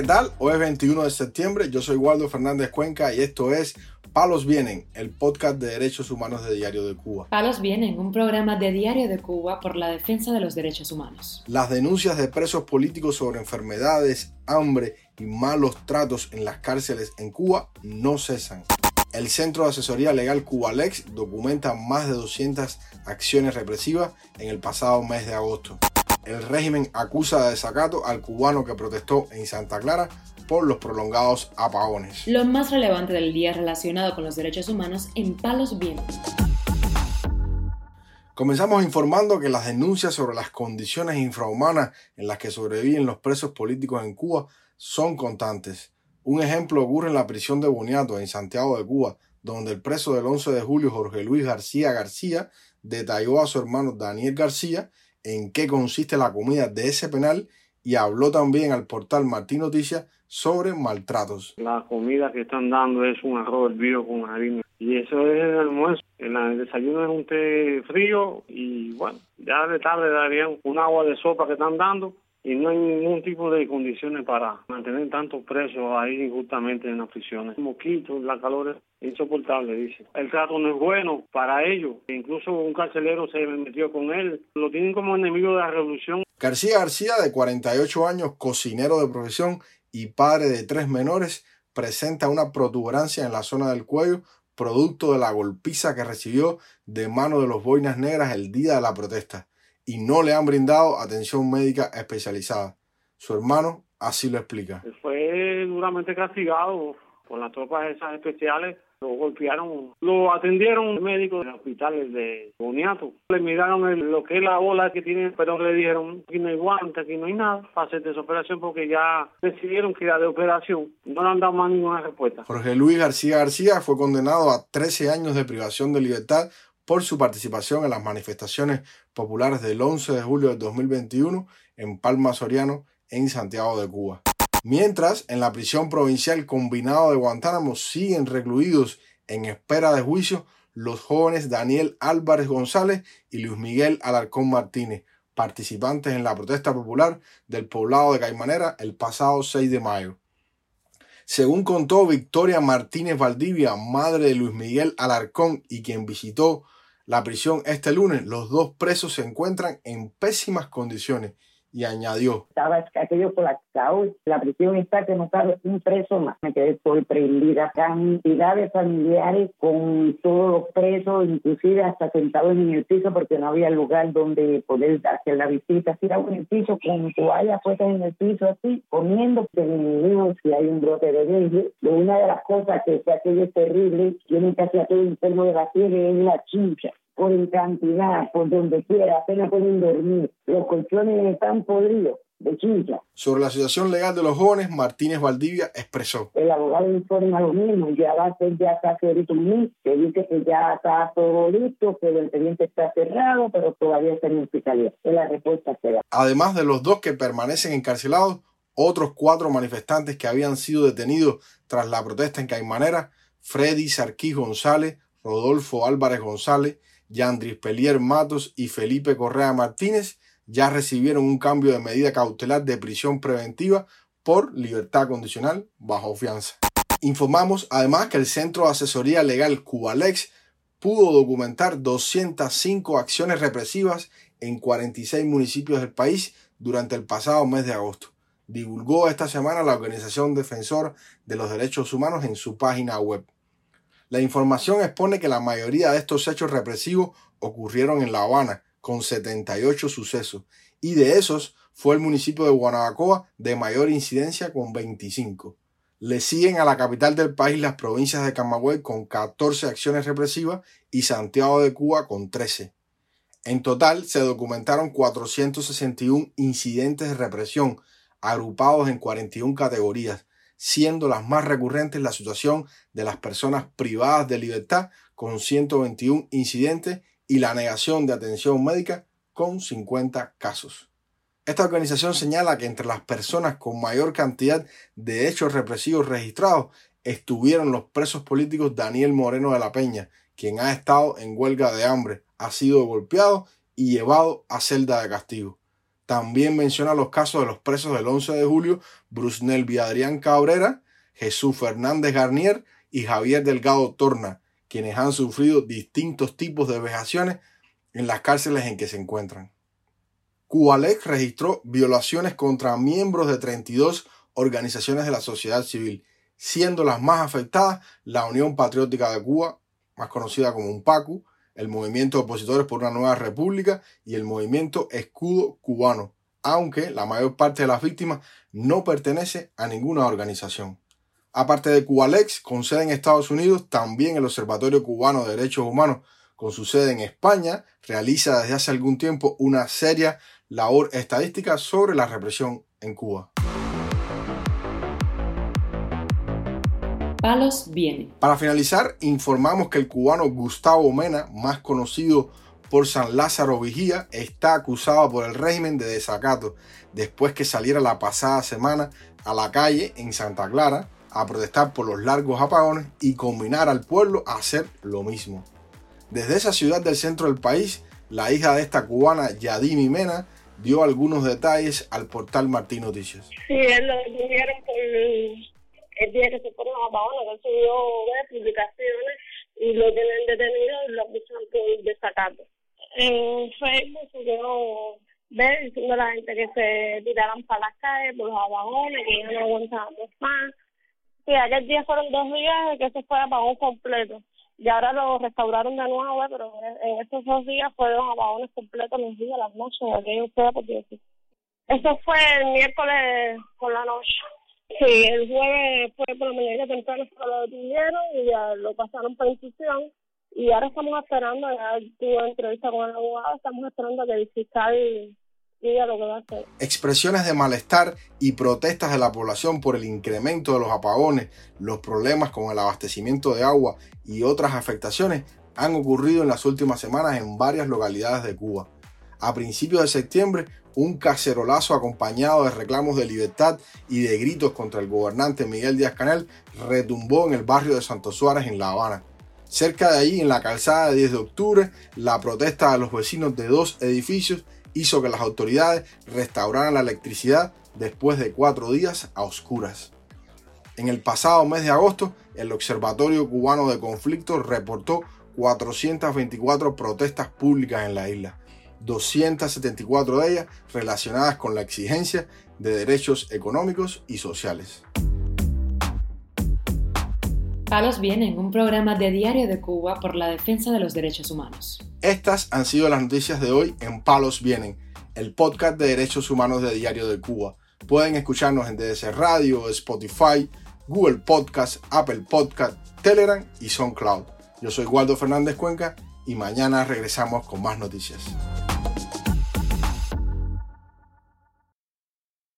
¿qué tal? Hoy es 21 de septiembre, yo soy Waldo Fernández Cuenca y esto es Palos Vienen, el podcast de derechos humanos de Diario de Cuba. Palos Vienen, un programa de Diario de Cuba por la defensa de los derechos humanos. Las denuncias de presos políticos sobre enfermedades, hambre y malos tratos en las cárceles en Cuba no cesan. El Centro de Asesoría Legal Cubalex documenta más de 200 acciones represivas en el pasado mes de agosto. El régimen acusa de desacato al cubano que protestó en Santa Clara por los prolongados apagones. Lo más relevante del día relacionado con los derechos humanos en Palos Vientos. Comenzamos informando que las denuncias sobre las condiciones infrahumanas en las que sobreviven los presos políticos en Cuba son constantes. Un ejemplo ocurre en la prisión de Boniato, en Santiago de Cuba, donde el preso del 11 de julio, Jorge Luis García García, detalló a su hermano Daniel García en qué consiste la comida de ese penal y habló también al portal Martín Noticias sobre maltratos. La comida que están dando es un arroz hervido con harina y eso es el almuerzo. En el desayuno es un té frío y bueno, ya de tarde darían un agua de sopa que están dando y no hay ningún tipo de condiciones para mantener tantos presos ahí injustamente en las prisiones. Mosquitos, la calor es insoportable, dice. El trato no es bueno para ellos. Incluso un carcelero se metió con él. Lo tienen como enemigo de la revolución. García García, de 48 años, cocinero de profesión y padre de tres menores, presenta una protuberancia en la zona del cuello producto de la golpiza que recibió de mano de los boinas negras el día de la protesta y no le han brindado atención médica especializada. Su hermano así lo explica. Fue duramente castigado por las tropas esas especiales. Lo golpearon, lo atendieron médicos de hospitales de Boniato. Le miraron lo que es la bola que tiene, pero le dijeron aquí no hay guante, aquí no hay nada para hacer esa operación porque ya decidieron que era de operación. No le han dado más ninguna respuesta. Jorge Luis García García fue condenado a 13 años de privación de libertad por su participación en las manifestaciones populares del 11 de julio de 2021 en Palma Soriano, en Santiago de Cuba. Mientras, en la prisión provincial combinado de Guantánamo siguen recluidos en espera de juicio los jóvenes Daniel Álvarez González y Luis Miguel Alarcón Martínez, participantes en la protesta popular del poblado de Caimanera el pasado 6 de mayo. Según contó Victoria Martínez Valdivia, madre de Luis Miguel Alarcón y quien visitó la prisión este lunes, los dos presos se encuentran en pésimas condiciones y añadió. Estaba aquello colapsado. La prisión está que no sabe un preso más. Me quedé sorprendida. Cantidad de familiares con todos los presos, inclusive hasta sentados en el piso porque no había lugar donde poder hacer la visita. Tirados en el piso con toallas puestas en el piso así, comiendo. Digo, si hay un brote de dengue. Una de las cosas que, que aquello es terrible, tienen que hacer todo enfermo de la fiebre es la chincha por en cantidad, por donde quiera, apenas pueden dormir. Los colchones están podridos de chincha. Sobre la situación legal de los jóvenes, Martínez Valdivia expresó. El abogado informa lo mismo, ya va a ser ya está ahorita un mes, que dice que ya está todo listo, que el expediente está cerrado, pero todavía está en. Es la respuesta será. Además de los dos que permanecen encarcelados, otros cuatro manifestantes que habían sido detenidos tras la protesta en Caimanera, Freddy Sarquí González, Rodolfo Álvarez González, Yandris Pelier Matos y Felipe Correa Martínez ya recibieron un cambio de medida cautelar de prisión preventiva por libertad condicional bajo fianza. Informamos además que el Centro de Asesoría Legal Cubalex pudo documentar 205 acciones represivas en 46 municipios del país durante el pasado mes de agosto. Divulgó esta semana la Organización Defensor de los Derechos Humanos en su página web. La información expone que la mayoría de estos hechos represivos ocurrieron en La Habana, con 78 sucesos, y de esos fue el municipio de Guanabacoa de mayor incidencia con 25. Le siguen a la capital del país las provincias de Camagüey con 14 acciones represivas y Santiago de Cuba con 13. En total se documentaron 461 incidentes de represión, agrupados en 41 categorías, siendo las más recurrentes la situación de las personas privadas de libertad con 121 incidentes y la negación de atención médica con 50 casos. Esta organización señala que entre las personas con mayor cantidad de hechos represivos registrados estuvieron los presos políticos Daniel Moreno de la Peña, quien ha estado en huelga de hambre, ha sido golpeado y llevado a celda de castigo. También menciona los casos de los presos del 11 de julio, Bruce Nelvi Adrián Cabrera, Jesús Fernández Garnier y Javier Delgado Torna, quienes han sufrido distintos tipos de vejaciones en las cárceles en que se encuentran. Cubalex registró violaciones contra miembros de 32 organizaciones de la sociedad civil, siendo las más afectadas la Unión Patriótica de Cuba, más conocida como UNPACU, el Movimiento de Opositores por una Nueva República y el Movimiento Escudo Cubano, aunque la mayor parte de las víctimas no pertenece a ninguna organización. Aparte de Cubalex, con sede en Estados Unidos, también el Observatorio Cubano de Derechos Humanos, con su sede en España, realiza desde hace algún tiempo una seria labor estadística sobre la represión en Cuba. Palos viene. Para finalizar, informamos que el cubano Gustavo Mena, más conocido por San Lázaro Vigía, está acusado por el régimen de desacato después que saliera la pasada semana a la calle en Santa Clara a protestar por los largos apagones y combinar al pueblo a hacer lo mismo. Desde esa ciudad del centro del país, la hija de esta cubana, Yadimi Mena, dio algunos detalles al portal Martín Noticias. Sí, él lo detuvieron por el día que se fueron los apagones, que subió publicaciones y lo tienen detenido y lo acusan por desacato. En Facebook quedó ver diciendo a la gente que se tiraran para las calles por los apagones, que ya no aguantábamos más Sí, aquel día fueron dos días que se fue apagón completo. Y ahora lo restauraron de nuevo, pero en estos dos días fueron apagones completos los días, las noches, aquello fue porque Eso fue el miércoles por la noche. Sí, el jueves fue por la mañana temprano se lo detuvieron y ya lo pasaron por institución. Y ahora estamos esperando, ya tuve entrevista con el abogado, estamos esperando que el fiscal Expresiones de malestar y protestas de la población por el incremento de los apagones, los problemas con el abastecimiento de agua y otras afectaciones han ocurrido en las últimas semanas en varias localidades de Cuba. A principios de septiembre, un cacerolazo acompañado de reclamos de libertad y de gritos contra el gobernante Miguel Díaz Canel retumbó en el barrio de Santo Suárez en La Habana. Cerca de allí, en la calzada de 10 de octubre, la protesta de los vecinos de dos edificios hizo que las autoridades restauraran la electricidad después de cuatro días a oscuras. En el pasado mes de agosto, el Observatorio Cubano de Conflictos reportó 424 protestas públicas en la isla, 274 de ellas relacionadas con la exigencia de derechos económicos y sociales. Palos Vienen, un programa de Diario de Cuba por la defensa de los derechos humanos. Estas han sido las noticias de hoy en Palos Vienen, el podcast de derechos humanos de Diario de Cuba. Pueden escucharnos en DDC Radio, Spotify, Google Podcast, Apple Podcast, Telegram y SoundCloud. Yo soy Waldo Fernández Cuenca y mañana regresamos con más noticias.